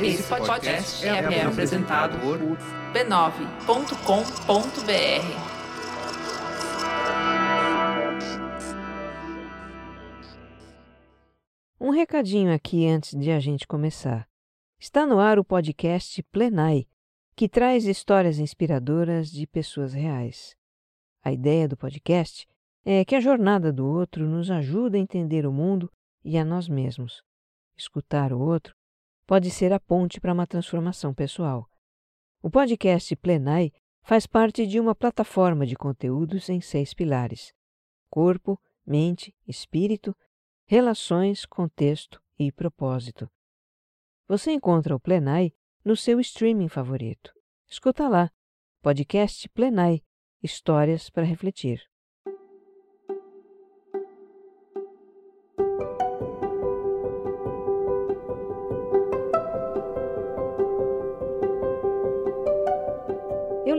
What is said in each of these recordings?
Esse podcast é, é apresentado por b9.com.br. Um recadinho aqui antes de a gente começar. Está no ar o podcast Plenai, que traz histórias inspiradoras de pessoas reais. A ideia do podcast é que a jornada do outro nos ajuda a entender o mundo e a nós mesmos. Escutar o outro pode ser a ponte para uma transformação pessoal. O podcast Plenai faz parte de uma plataforma de conteúdos em seis pilares: corpo, mente, espírito, relações, contexto e propósito. Você encontra o Plenai no seu streaming favorito. Escuta lá. Podcast Plenai Histórias para refletir.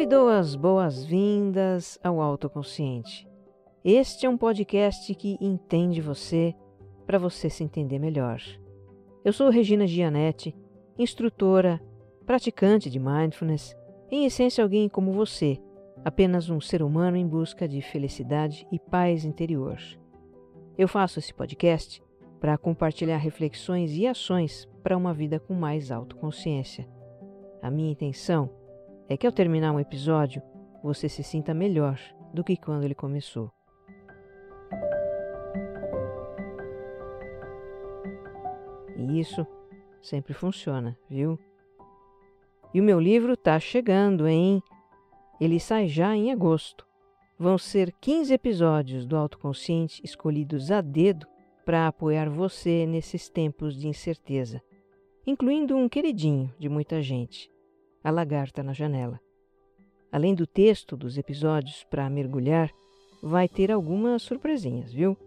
Dou as boas-vindas ao Autoconsciente. Este é um podcast que entende você para você se entender melhor. Eu sou Regina Gianetti, instrutora, praticante de mindfulness, em essência alguém como você, apenas um ser humano em busca de felicidade e paz interior. Eu faço esse podcast para compartilhar reflexões e ações para uma vida com mais autoconsciência. A minha intenção é que ao terminar um episódio você se sinta melhor do que quando ele começou. E isso sempre funciona, viu? E o meu livro está chegando, hein? Ele sai já em agosto. Vão ser 15 episódios do Autoconsciente escolhidos a dedo para apoiar você nesses tempos de incerteza, incluindo um queridinho de muita gente, A Lagarta na Janela. Além do texto dos episódios para mergulhar, vai ter algumas surpresinhas, viu?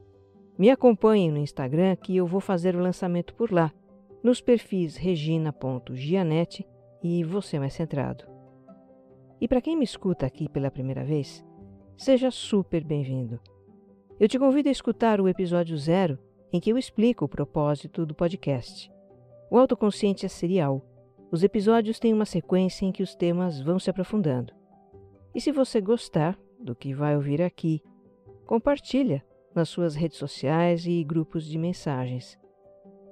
Me acompanhe no Instagram que eu vou fazer o lançamento por lá, nos perfis regina.gianete e você mais centrado. E para quem me escuta aqui pela primeira vez, seja super bem-vindo. Eu te convido a escutar o episódio zero, em que eu explico o propósito do podcast. O autoconsciente é serial. Os episódios têm uma sequência em que os temas vão se aprofundando. E se você gostar do que vai ouvir aqui, compartilha nas suas redes sociais e grupos de mensagens.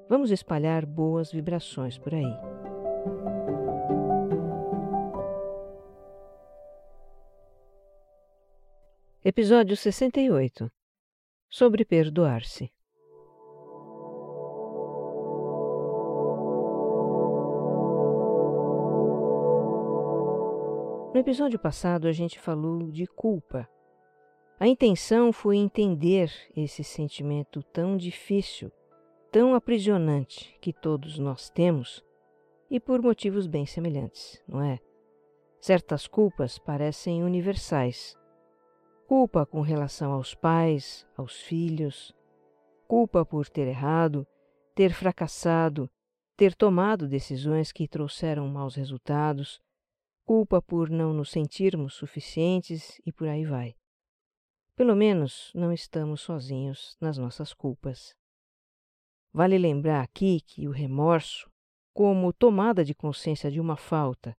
Vamos espalhar boas vibrações por aí. Episódio 68 Sobre perdoar-se. No episódio passado, a gente falou de culpa a intenção foi entender esse sentimento tão difícil, tão aprisionante que todos nós temos e por motivos bem semelhantes, não é? Certas culpas parecem universais. Culpa com relação aos pais, aos filhos, culpa por ter errado, ter fracassado, ter tomado decisões que trouxeram maus resultados, culpa por não nos sentirmos suficientes e por aí vai. Pelo menos não estamos sozinhos nas nossas culpas. Vale lembrar aqui que o remorso, como tomada de consciência de uma falta,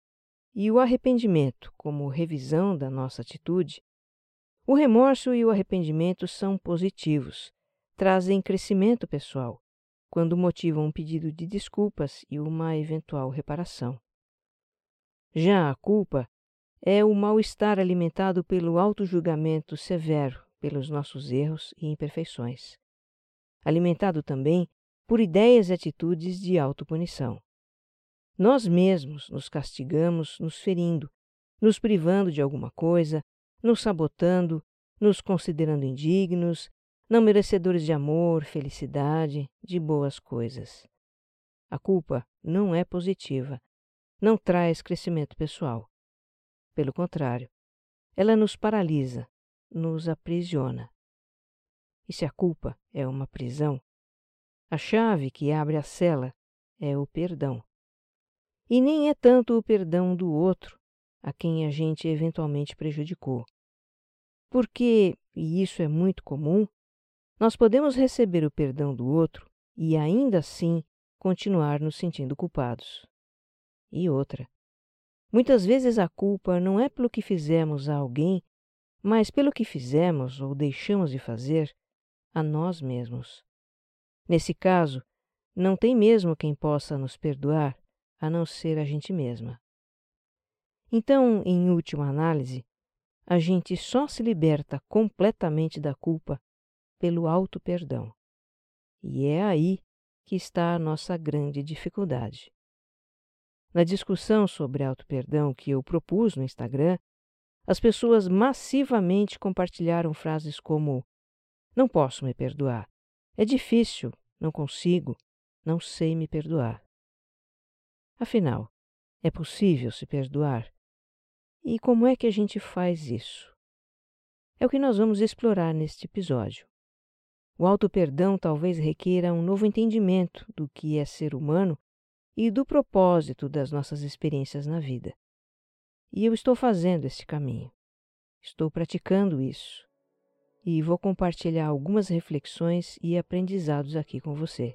e o arrependimento, como revisão da nossa atitude, o remorso e o arrependimento são positivos, trazem crescimento pessoal, quando motivam um pedido de desculpas e uma eventual reparação. Já a culpa é o mal-estar alimentado pelo auto-julgamento severo pelos nossos erros e imperfeições, alimentado também por ideias e atitudes de autopunição. Nós mesmos nos castigamos, nos ferindo, nos privando de alguma coisa, nos sabotando, nos considerando indignos, não merecedores de amor, felicidade, de boas coisas. A culpa não é positiva, não traz crescimento pessoal. Pelo contrário, ela nos paralisa, nos aprisiona. E se a culpa é uma prisão, a chave que abre a cela é o perdão. E nem é tanto o perdão do outro a quem a gente eventualmente prejudicou. Porque, e isso é muito comum, nós podemos receber o perdão do outro e ainda assim continuar nos sentindo culpados. E outra. Muitas vezes a culpa não é pelo que fizemos a alguém, mas pelo que fizemos ou deixamos de fazer a nós mesmos. Nesse caso, não tem mesmo quem possa nos perdoar a não ser a gente mesma. Então, em última análise, a gente só se liberta completamente da culpa pelo auto-perdão. E é aí que está a nossa grande dificuldade. Na discussão sobre auto-perdão que eu propus no Instagram, as pessoas massivamente compartilharam frases como: Não posso me perdoar. É difícil, não consigo, não sei me perdoar. Afinal, é possível se perdoar? E como é que a gente faz isso? É o que nós vamos explorar neste episódio. O auto-perdão talvez requeira um novo entendimento do que é ser humano e do propósito das nossas experiências na vida. E eu estou fazendo esse caminho. Estou praticando isso. E vou compartilhar algumas reflexões e aprendizados aqui com você.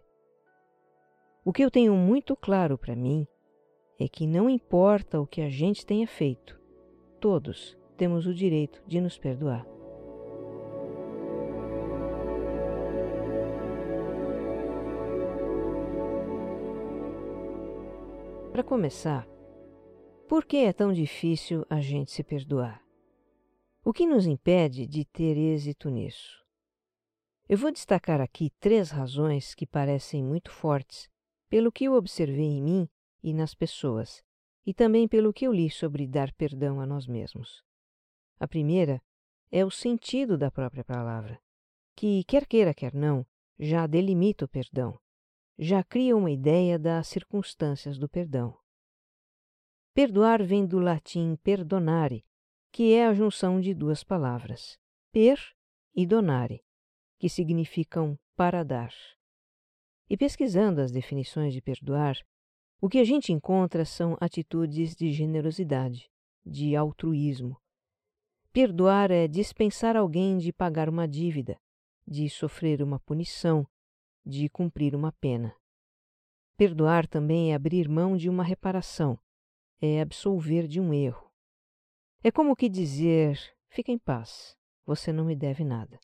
O que eu tenho muito claro para mim é que não importa o que a gente tenha feito, todos temos o direito de nos perdoar. Para começar, por que é tão difícil a gente se perdoar? O que nos impede de ter êxito nisso? Eu vou destacar aqui três razões que parecem muito fortes pelo que eu observei em mim e nas pessoas, e também pelo que eu li sobre dar perdão a nós mesmos. A primeira é o sentido da própria palavra, que, quer queira, quer não, já delimita o perdão, já cria uma ideia das circunstâncias do perdão. Perdoar vem do latim perdonare, que é a junção de duas palavras, per e donare, que significam para dar. E pesquisando as definições de perdoar, o que a gente encontra são atitudes de generosidade, de altruísmo. Perdoar é dispensar alguém de pagar uma dívida, de sofrer uma punição, de cumprir uma pena. Perdoar também é abrir mão de uma reparação, é absolver de um erro. É como que dizer: fica em paz, você não me deve nada.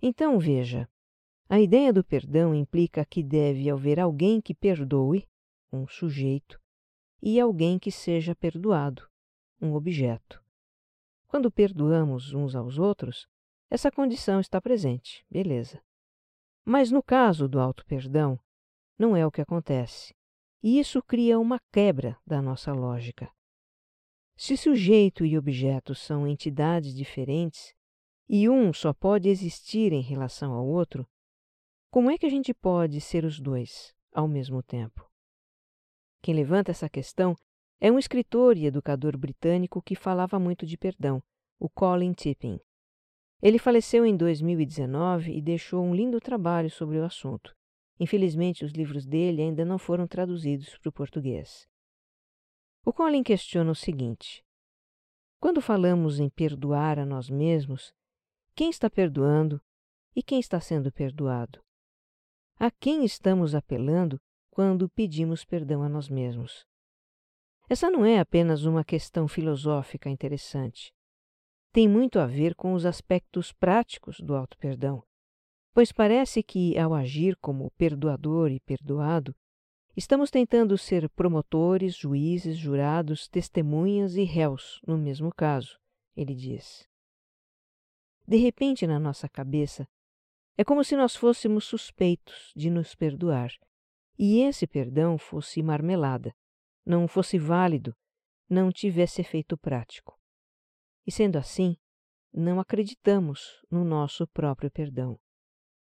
Então veja, a ideia do perdão implica que deve haver alguém que perdoe, um sujeito, e alguém que seja perdoado, um objeto. Quando perdoamos uns aos outros, essa condição está presente, beleza. Mas no caso do auto-perdão, não é o que acontece. E isso cria uma quebra da nossa lógica. Se sujeito e objeto são entidades diferentes e um só pode existir em relação ao outro, como é que a gente pode ser os dois ao mesmo tempo? Quem levanta essa questão é um escritor e educador britânico que falava muito de perdão, o Colin Tipping. Ele faleceu em 2019 e deixou um lindo trabalho sobre o assunto. Infelizmente, os livros dele ainda não foram traduzidos para o português. O Colin questiona o seguinte: quando falamos em perdoar a nós mesmos, quem está perdoando e quem está sendo perdoado? A quem estamos apelando quando pedimos perdão a nós mesmos? Essa não é apenas uma questão filosófica interessante tem muito a ver com os aspectos práticos do auto-perdão, pois parece que, ao agir como perdoador e perdoado, estamos tentando ser promotores, juízes, jurados, testemunhas e réus no mesmo caso, ele diz. De repente, na nossa cabeça, é como se nós fôssemos suspeitos de nos perdoar e esse perdão fosse marmelada, não fosse válido, não tivesse efeito prático. E sendo assim, não acreditamos no nosso próprio perdão.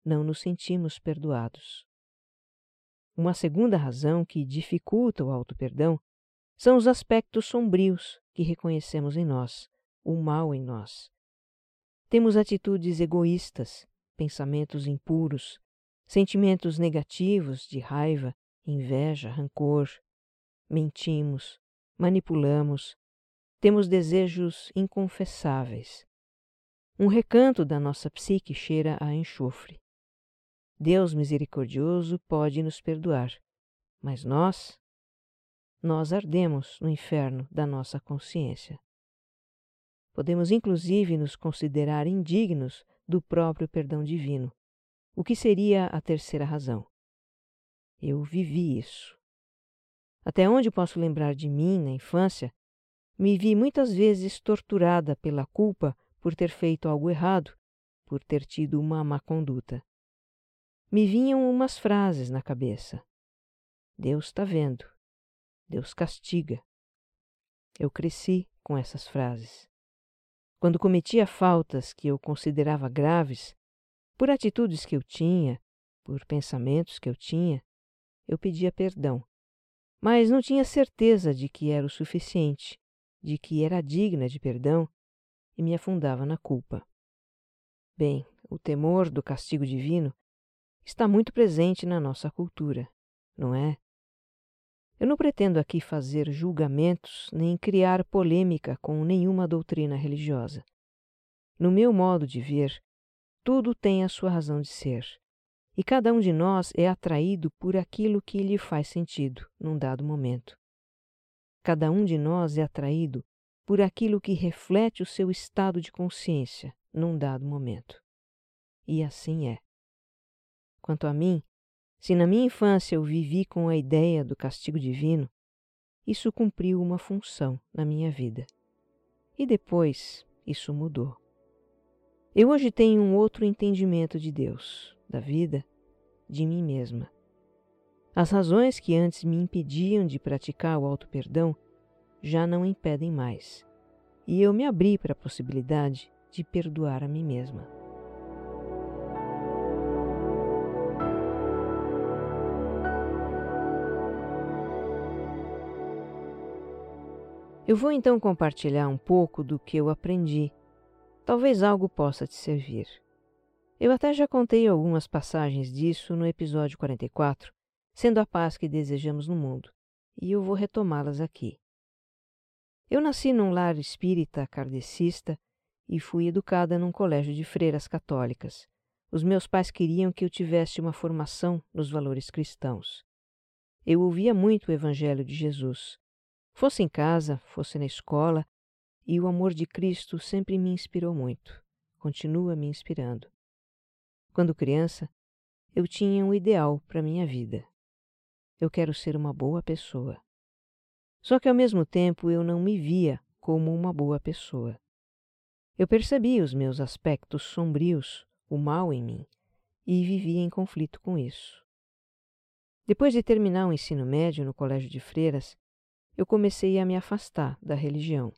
Não nos sentimos perdoados. Uma segunda razão que dificulta o auto-perdão são os aspectos sombrios que reconhecemos em nós, o mal em nós. Temos atitudes egoístas, pensamentos impuros, sentimentos negativos de raiva, inveja, rancor. Mentimos, manipulamos, temos desejos inconfessáveis. Um recanto da nossa psique cheira a enxofre. Deus misericordioso pode nos perdoar, mas nós, nós ardemos no inferno da nossa consciência. Podemos inclusive nos considerar indignos do próprio perdão divino, o que seria a terceira razão. Eu vivi isso. Até onde posso lembrar de mim na infância, me vi muitas vezes torturada pela culpa por ter feito algo errado, por ter tido uma má conduta. Me vinham umas frases na cabeça. Deus está vendo. Deus castiga. Eu cresci com essas frases. Quando cometia faltas que eu considerava graves, por atitudes que eu tinha, por pensamentos que eu tinha, eu pedia perdão. Mas não tinha certeza de que era o suficiente, de que era digna de perdão e me afundava na culpa. Bem, o temor do castigo divino está muito presente na nossa cultura, não é? Eu não pretendo aqui fazer julgamentos nem criar polêmica com nenhuma doutrina religiosa. No meu modo de ver, tudo tem a sua razão de ser, e cada um de nós é atraído por aquilo que lhe faz sentido num dado momento. Cada um de nós é atraído por aquilo que reflete o seu estado de consciência num dado momento. E assim é. Quanto a mim, se na minha infância eu vivi com a ideia do castigo divino, isso cumpriu uma função na minha vida. E depois isso mudou. Eu hoje tenho um outro entendimento de Deus, da vida, de mim mesma. As razões que antes me impediam de praticar o auto-perdão já não impedem mais, e eu me abri para a possibilidade de perdoar a mim mesma. Eu vou então compartilhar um pouco do que eu aprendi. Talvez algo possa te servir. Eu até já contei algumas passagens disso no episódio 44, sendo a paz que desejamos no mundo, e eu vou retomá-las aqui. Eu nasci num lar espírita kardecista e fui educada num colégio de freiras católicas. Os meus pais queriam que eu tivesse uma formação nos valores cristãos. Eu ouvia muito o Evangelho de Jesus, Fosse em casa, fosse na escola, e o amor de Cristo sempre me inspirou muito, continua me inspirando. Quando criança, eu tinha um ideal para minha vida. Eu quero ser uma boa pessoa. Só que ao mesmo tempo eu não me via como uma boa pessoa. Eu percebia os meus aspectos sombrios, o mal em mim, e vivia em conflito com isso. Depois de terminar o ensino médio no colégio de freiras, eu comecei a me afastar da religião.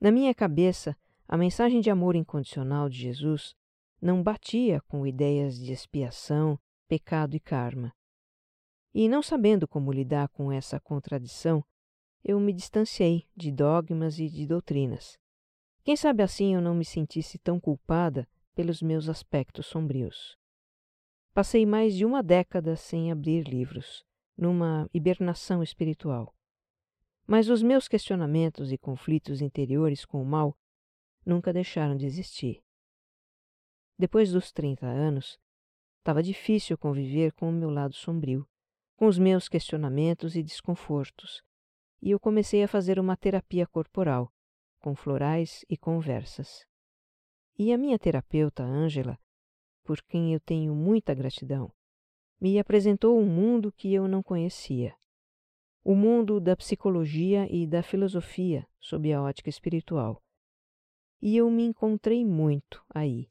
Na minha cabeça, a mensagem de amor incondicional de Jesus não batia com ideias de expiação, pecado e karma. E não sabendo como lidar com essa contradição, eu me distanciei de dogmas e de doutrinas. Quem sabe assim eu não me sentisse tão culpada pelos meus aspectos sombrios. Passei mais de uma década sem abrir livros, numa hibernação espiritual. Mas os meus questionamentos e conflitos interiores com o mal nunca deixaram de existir. Depois dos 30 anos, estava difícil conviver com o meu lado sombrio, com os meus questionamentos e desconfortos, e eu comecei a fazer uma terapia corporal, com florais e conversas. E a minha terapeuta, Ângela, por quem eu tenho muita gratidão, me apresentou um mundo que eu não conhecia o mundo da psicologia e da filosofia sob a ótica espiritual. E eu me encontrei muito aí.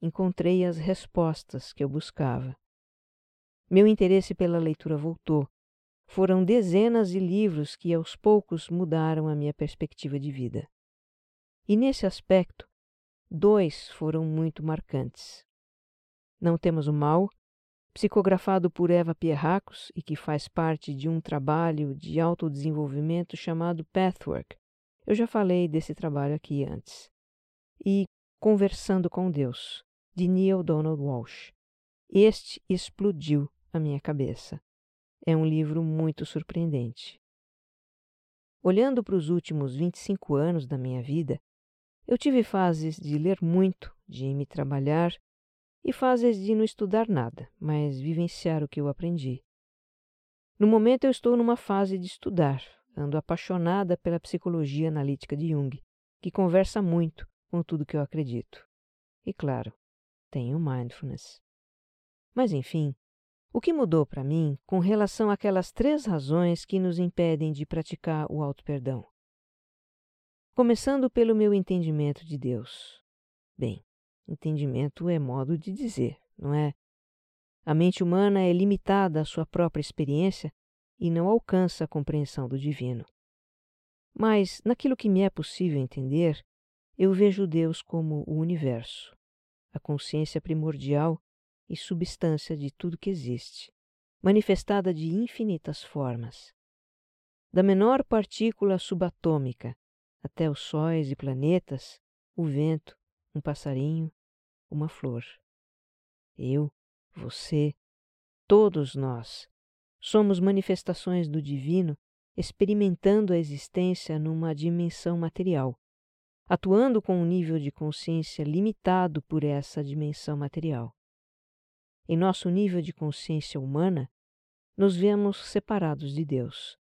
Encontrei as respostas que eu buscava. Meu interesse pela leitura voltou. Foram dezenas de livros que aos poucos mudaram a minha perspectiva de vida. E nesse aspecto, dois foram muito marcantes. Não temos o mal psicografado por Eva Pierracos e que faz parte de um trabalho de autodesenvolvimento chamado Pathwork. Eu já falei desse trabalho aqui antes. E Conversando com Deus, de Neil Donald Walsh. Este explodiu a minha cabeça. É um livro muito surpreendente. Olhando para os últimos 25 anos da minha vida, eu tive fases de ler muito, de me trabalhar e fases de não estudar nada, mas vivenciar o que eu aprendi. No momento eu estou numa fase de estudar, ando apaixonada pela psicologia analítica de Jung, que conversa muito com tudo que eu acredito. E claro, tenho mindfulness. Mas enfim, o que mudou para mim com relação àquelas três razões que nos impedem de praticar o auto-perdão? Começando pelo meu entendimento de Deus. Bem, entendimento é modo de dizer, não é? A mente humana é limitada à sua própria experiência e não alcança a compreensão do divino. Mas, naquilo que me é possível entender, eu vejo Deus como o universo, a consciência primordial e substância de tudo que existe, manifestada de infinitas formas. Da menor partícula subatômica até os sóis e planetas, o vento, um passarinho, uma flor. Eu, você, todos nós, somos manifestações do divino experimentando a existência numa dimensão material, atuando com um nível de consciência limitado por essa dimensão material. Em nosso nível de consciência humana, nos vemos separados de Deus,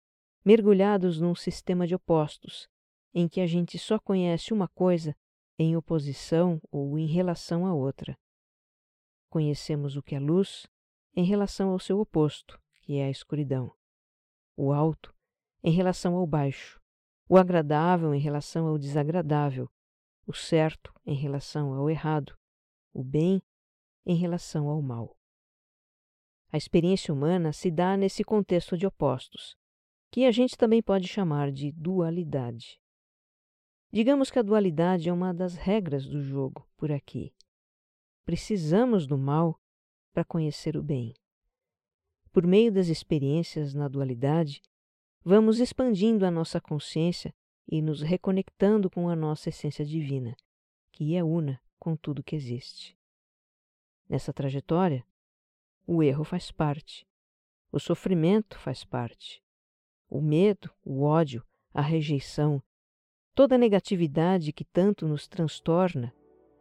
mergulhados num sistema de opostos, em que a gente só conhece uma coisa em oposição ou em relação à outra. Conhecemos o que é luz em relação ao seu oposto, que é a escuridão. O alto em relação ao baixo, o agradável em relação ao desagradável, o certo em relação ao errado, o bem em relação ao mal. A experiência humana se dá nesse contexto de opostos, que a gente também pode chamar de dualidade. Digamos que a dualidade é uma das regras do jogo por aqui. Precisamos do mal para conhecer o bem. Por meio das experiências na dualidade, vamos expandindo a nossa consciência e nos reconectando com a nossa essência divina, que é una com tudo que existe. Nessa trajetória, o erro faz parte, o sofrimento faz parte, o medo, o ódio, a rejeição, toda a negatividade que tanto nos transtorna,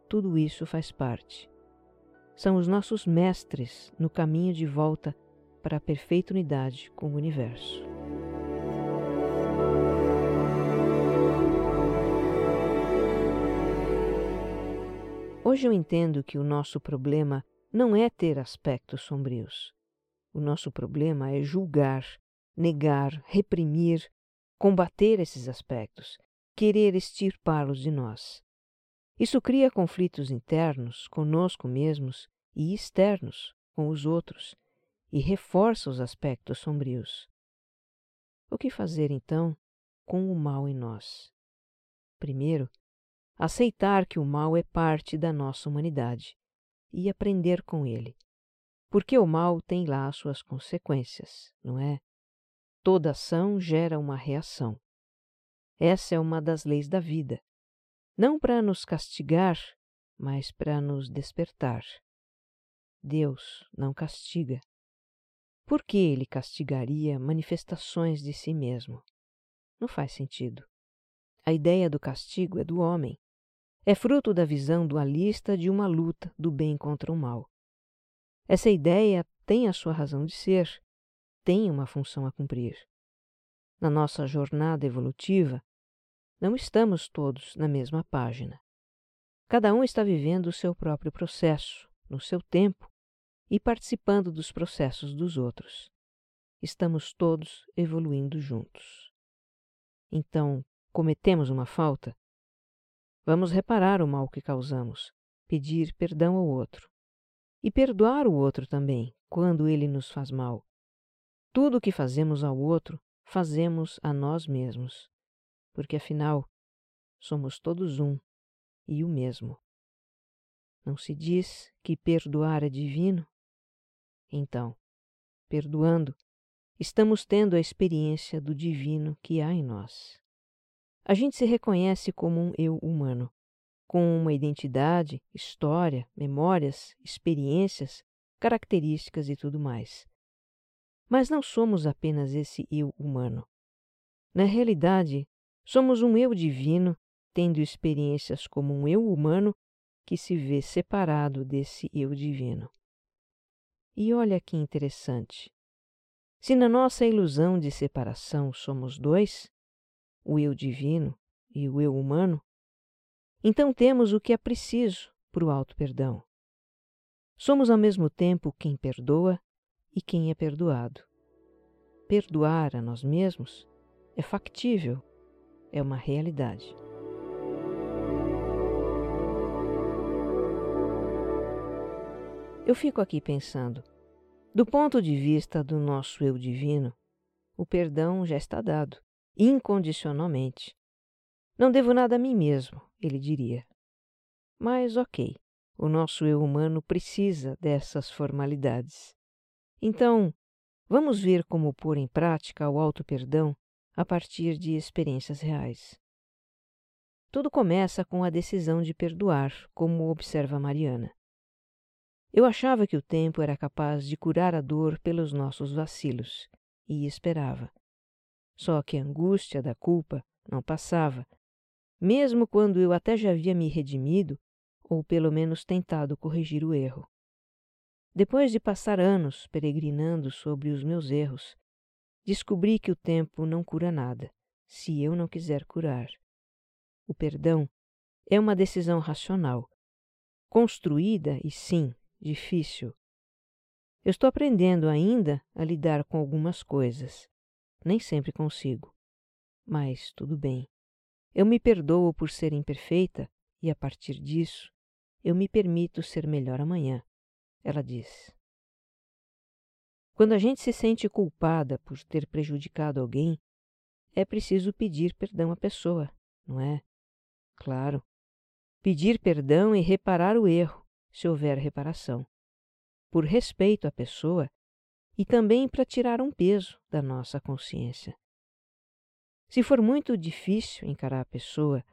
tudo isso faz parte. São os nossos mestres no caminho de volta para a perfeita unidade com o universo. Hoje eu entendo que o nosso problema não é ter aspectos sombrios. O nosso problema é julgar, negar, reprimir, combater esses aspectos, querer extirpá-los de nós. Isso cria conflitos internos conosco mesmos e externos com os outros e reforça os aspectos sombrios. O que fazer então com o mal em nós? Primeiro, aceitar que o mal é parte da nossa humanidade e aprender com ele. Porque o mal tem lá suas consequências, não é? Toda ação gera uma reação. Essa é uma das leis da vida. Não para nos castigar, mas para nos despertar. Deus não castiga, por que ele castigaria manifestações de si mesmo? Não faz sentido. A ideia do castigo é do homem. É fruto da visão dualista de uma luta do bem contra o mal. Essa ideia tem a sua razão de ser, tem uma função a cumprir. Na nossa jornada evolutiva, não estamos todos na mesma página. Cada um está vivendo o seu próprio processo, no seu tempo e participando dos processos dos outros. Estamos todos evoluindo juntos. Então, cometemos uma falta? Vamos reparar o mal que causamos, pedir perdão ao outro. E perdoar o outro também, quando ele nos faz mal. Tudo o que fazemos ao outro, fazemos a nós mesmos, porque afinal, somos todos um e o mesmo. Não se diz que perdoar é divino? Então, perdoando, estamos tendo a experiência do divino que há em nós. A gente se reconhece como um eu humano, com uma identidade, história, memórias, experiências, características e tudo mais. Mas não somos apenas esse eu humano. Na realidade, somos um eu divino, tendo experiências como um eu humano que se vê separado desse eu divino. E olha que interessante. Se na nossa ilusão de separação somos dois, o eu divino e o eu humano, então temos o que é preciso para o auto-perdão. Somos ao mesmo tempo quem perdoa e quem é perdoado. Perdoar a nós mesmos é factível, é uma realidade. Eu fico aqui pensando, do ponto de vista do nosso eu divino, o perdão já está dado, incondicionalmente. Não devo nada a mim mesmo, ele diria. Mas, ok, o nosso eu humano precisa dessas formalidades. Então, vamos ver como pôr em prática o auto-perdão a partir de experiências reais. Tudo começa com a decisão de perdoar, como observa Mariana. Eu achava que o tempo era capaz de curar a dor pelos nossos vacilos e esperava. Só que a angústia da culpa não passava, mesmo quando eu até já havia me redimido ou pelo menos tentado corrigir o erro. Depois de passar anos peregrinando sobre os meus erros, descobri que o tempo não cura nada, se eu não quiser curar. O perdão é uma decisão racional, construída e sim difícil. Eu estou aprendendo ainda a lidar com algumas coisas. Nem sempre consigo. Mas tudo bem. Eu me perdoo por ser imperfeita e, a partir disso, eu me permito ser melhor amanhã, ela diz. Quando a gente se sente culpada por ter prejudicado alguém, é preciso pedir perdão à pessoa, não é? Claro. Pedir perdão e reparar o erro, se houver reparação, por respeito à pessoa e também para tirar um peso da nossa consciência. Se for muito difícil encarar a pessoa,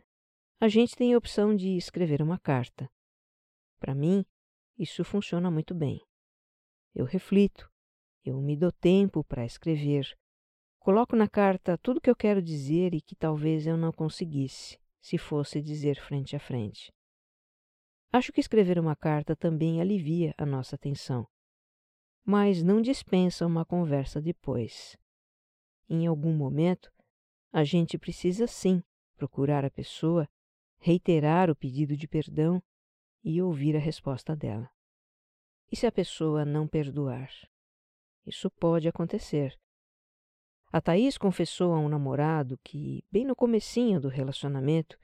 a gente tem a opção de escrever uma carta. Para mim, isso funciona muito bem. Eu reflito, eu me dou tempo para escrever, coloco na carta tudo o que eu quero dizer e que talvez eu não conseguisse se fosse dizer frente a frente. Acho que escrever uma carta também alivia a nossa tensão, mas não dispensa uma conversa depois. Em algum momento, a gente precisa sim procurar a pessoa, reiterar o pedido de perdão e ouvir a resposta dela. E se a pessoa não perdoar? Isso pode acontecer. A Thaís confessou a um namorado que, bem no comecinho do relacionamento,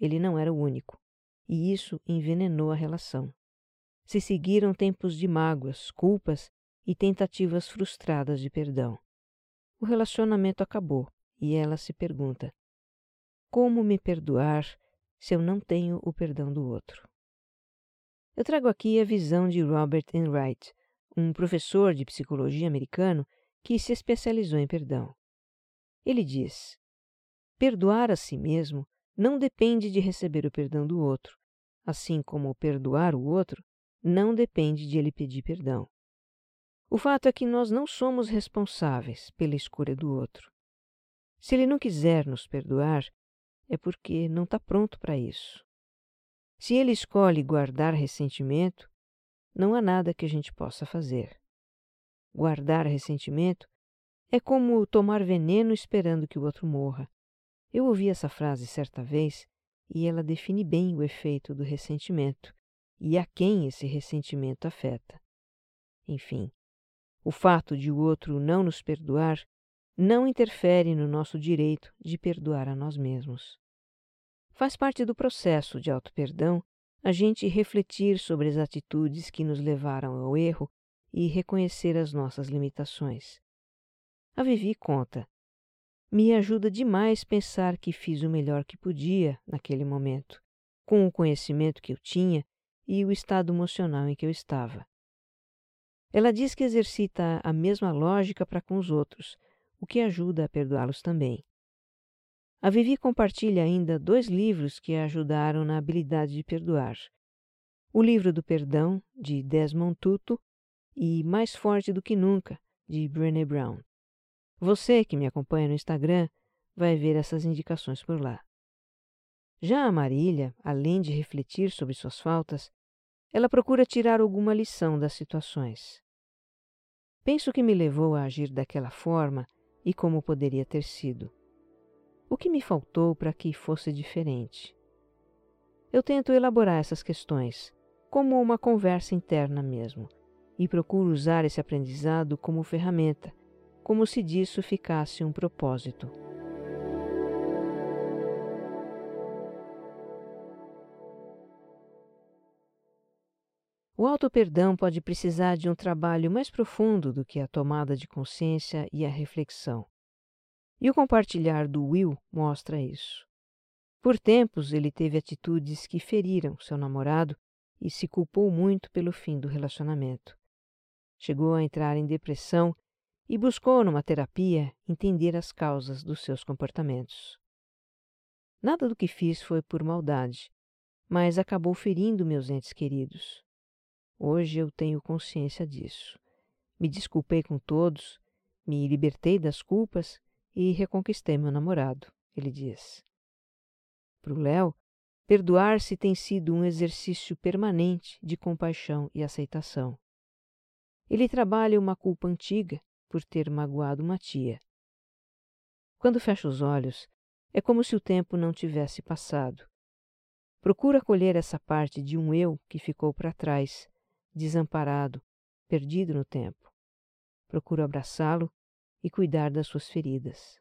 ele não era o único e isso envenenou a relação. Se seguiram tempos de mágoas, culpas e tentativas frustradas de perdão. O relacionamento acabou e ela se pergunta: como me perdoar se eu não tenho o perdão do outro? Eu trago aqui a visão de Robert Enright, um professor de psicologia americano que se especializou em perdão. Ele diz: perdoar a si mesmo não depende de receber o perdão do outro, assim como perdoar o outro não depende de ele pedir perdão. O fato é que nós não somos responsáveis pela escolha do outro. Se ele não quiser nos perdoar, é porque não está pronto para isso. Se ele escolhe guardar ressentimento, não há nada que a gente possa fazer. Guardar ressentimento é como tomar veneno esperando que o outro morra. Eu ouvi essa frase certa vez e ela define bem o efeito do ressentimento e a quem esse ressentimento afeta. Enfim, o fato de o outro não nos perdoar não interfere no nosso direito de perdoar a nós mesmos. Faz parte do processo de auto-perdão a gente refletir sobre as atitudes que nos levaram ao erro e reconhecer as nossas limitações. A Vivi conta me ajuda demais pensar que fiz o melhor que podia naquele momento, com o conhecimento que eu tinha e o estado emocional em que eu estava. Ela diz que exercita a mesma lógica para com os outros, o que ajuda a perdoá-los também. A Vivi compartilha ainda dois livros que a ajudaram na habilidade de perdoar. O livro do perdão, de Desmond Tutu, e Mais Forte do que Nunca, de Brené Brown. Você que me acompanha no Instagram vai ver essas indicações por lá. Já a Marília, além de refletir sobre suas faltas, ela procura tirar alguma lição das situações. Penso que me levou a agir daquela forma e como poderia ter sido. O que me faltou para que fosse diferente? Eu tento elaborar essas questões, como uma conversa interna mesmo, e procuro usar esse aprendizado como ferramenta, como se disso ficasse um propósito. O auto-perdão pode precisar de um trabalho mais profundo do que a tomada de consciência e a reflexão. E o compartilhar do Will mostra isso. Por tempos ele teve atitudes que feriram seu namorado e se culpou muito pelo fim do relacionamento. Chegou a entrar em depressão e buscou numa terapia entender as causas dos seus comportamentos. Nada do que fiz foi por maldade, mas acabou ferindo meus entes queridos. Hoje eu tenho consciência disso. Me desculpei com todos, me libertei das culpas e reconquistei meu namorado, ele diz. Para o Léo, perdoar-se tem sido um exercício permanente de compaixão e aceitação. Ele trabalha uma culpa antiga por ter magoado uma tia. Quando fecha os olhos, é como se o tempo não tivesse passado. Procura acolher essa parte de um eu que ficou para trás desamparado, perdido no tempo. Procuro abraçá-lo e cuidar das suas feridas.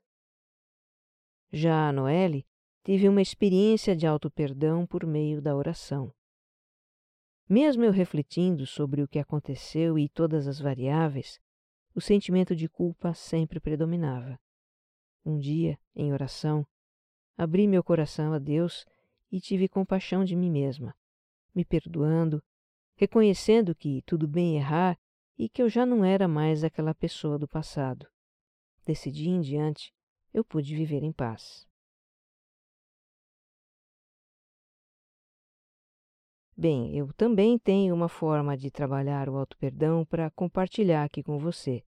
Já a Noelle tive uma experiência de auto-perdão por meio da oração. Mesmo eu refletindo sobre o que aconteceu e todas as variáveis, o sentimento de culpa sempre predominava. Um dia, em oração, abri meu coração a Deus e tive compaixão de mim mesma, me perdoando reconhecendo que tudo bem errar e que eu já não era mais aquela pessoa do passado. Decidi em diante, eu pude viver em paz. Bem, eu também tenho uma forma de trabalhar o auto-perdão para compartilhar aqui com você.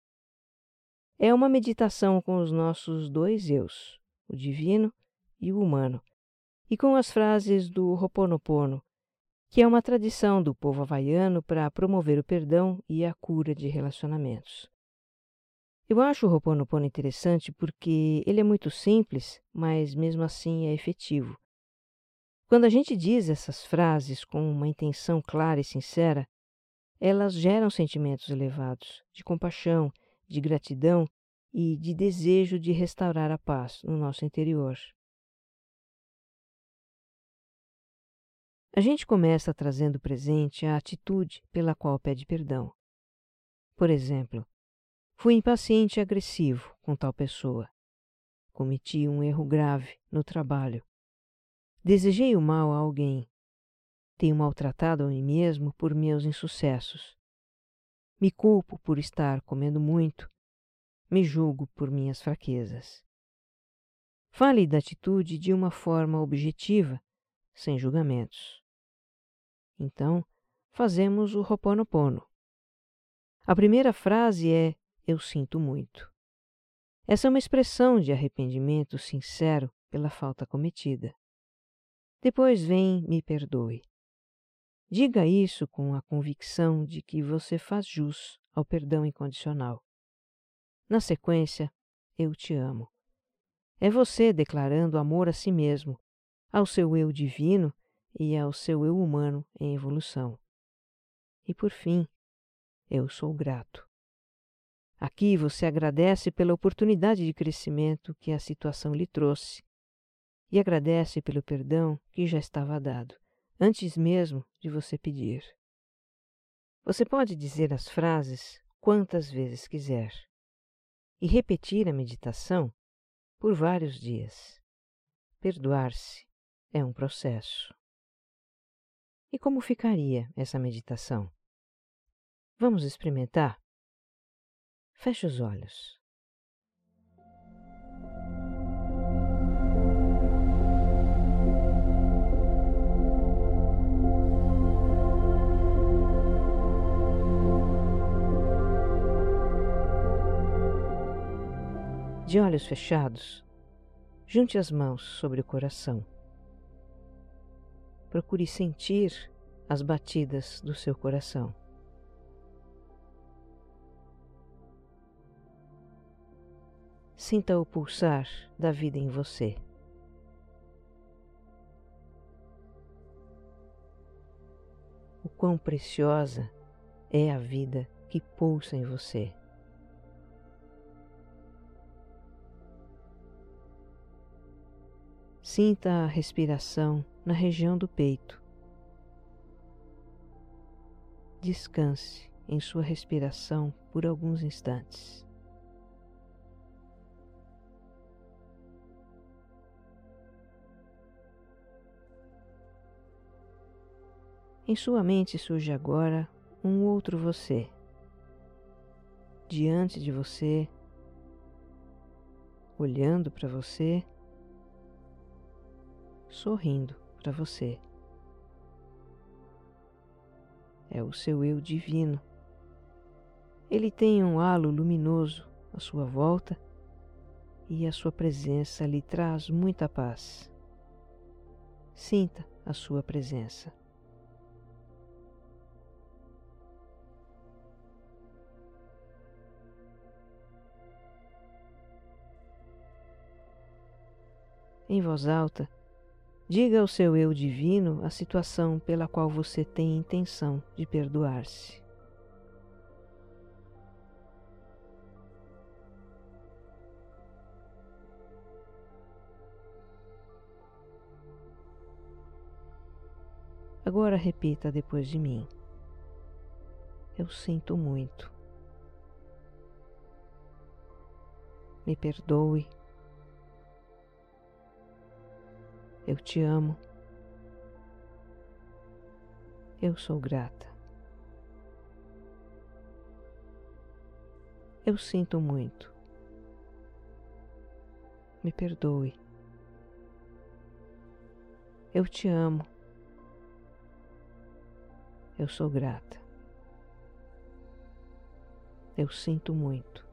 É uma meditação com os nossos dois eus, o divino e o humano, e com as frases do Ho'oponopono, que é uma tradição do povo havaiano para promover o perdão e a cura de relacionamentos. Eu acho o Ho'oponopono interessante porque ele é muito simples, mas mesmo assim é efetivo. Quando a gente diz essas frases com uma intenção clara e sincera, elas geram sentimentos elevados de compaixão, de gratidão e de desejo de restaurar a paz no nosso interior. A gente começa trazendo presente a atitude pela qual pede perdão. Por exemplo, fui impaciente e agressivo com tal pessoa. Cometi um erro grave no trabalho. Desejei o mal a alguém. Tenho maltratado a mim mesmo por meus insucessos. Me culpo por estar comendo muito. Me julgo por minhas fraquezas. Fale da atitude de uma forma objetiva, sem julgamentos. Então, fazemos o Ho'oponopono. A primeira frase é Eu sinto muito. Essa é uma expressão de arrependimento sincero pela falta cometida. Depois vem Me perdoe. Diga isso com a convicção de que você faz jus ao perdão incondicional. Na sequência, Eu te amo. É você declarando amor a si mesmo, ao seu eu divino e ao seu eu humano em evolução. E por fim, eu sou grato. Aqui você agradece pela oportunidade de crescimento que a situação lhe trouxe e agradece pelo perdão que já estava dado, antes mesmo de você pedir. Você pode dizer as frases quantas vezes quiser e repetir a meditação por vários dias. Perdoar-se é um processo. E como ficaria essa meditação? Vamos experimentar? Feche os olhos. De olhos fechados, junte as mãos sobre o coração. Procure sentir as batidas do seu coração. Sinta o pulsar da vida em você. O quão preciosa é a vida que pulsa em você. Sinta a respiração na região do peito. Descanse em sua respiração por alguns instantes. Em sua mente surge agora um outro você. Diante de você, olhando para você, sorrindo para você. É o seu eu divino. Ele tem um halo luminoso à sua volta e a sua presença lhe traz muita paz. Sinta a sua presença. Em voz alta, diga ao seu eu divino a situação pela qual você tem intenção de perdoar-se. Agora repita depois de mim. Eu sinto muito. Me perdoe Eu te amo. Eu sou grata. Eu sinto muito. Me perdoe. Eu te amo. Eu sou grata. Eu sinto muito.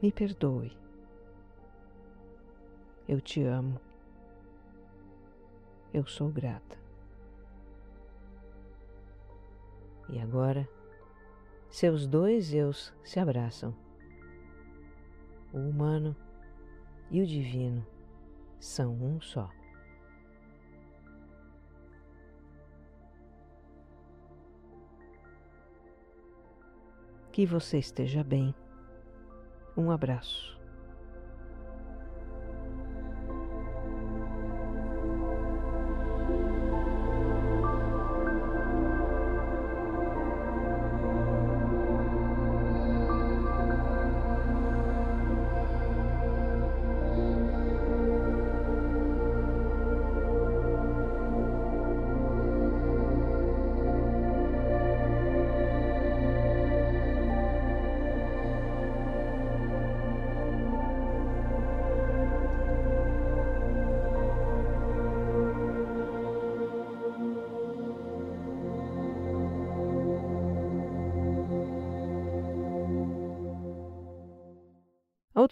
Me perdoe. Eu te amo. Eu sou grata. E agora, seus dois eus se abraçam. O humano e o divino são um só. Que você esteja bem. Um abraço.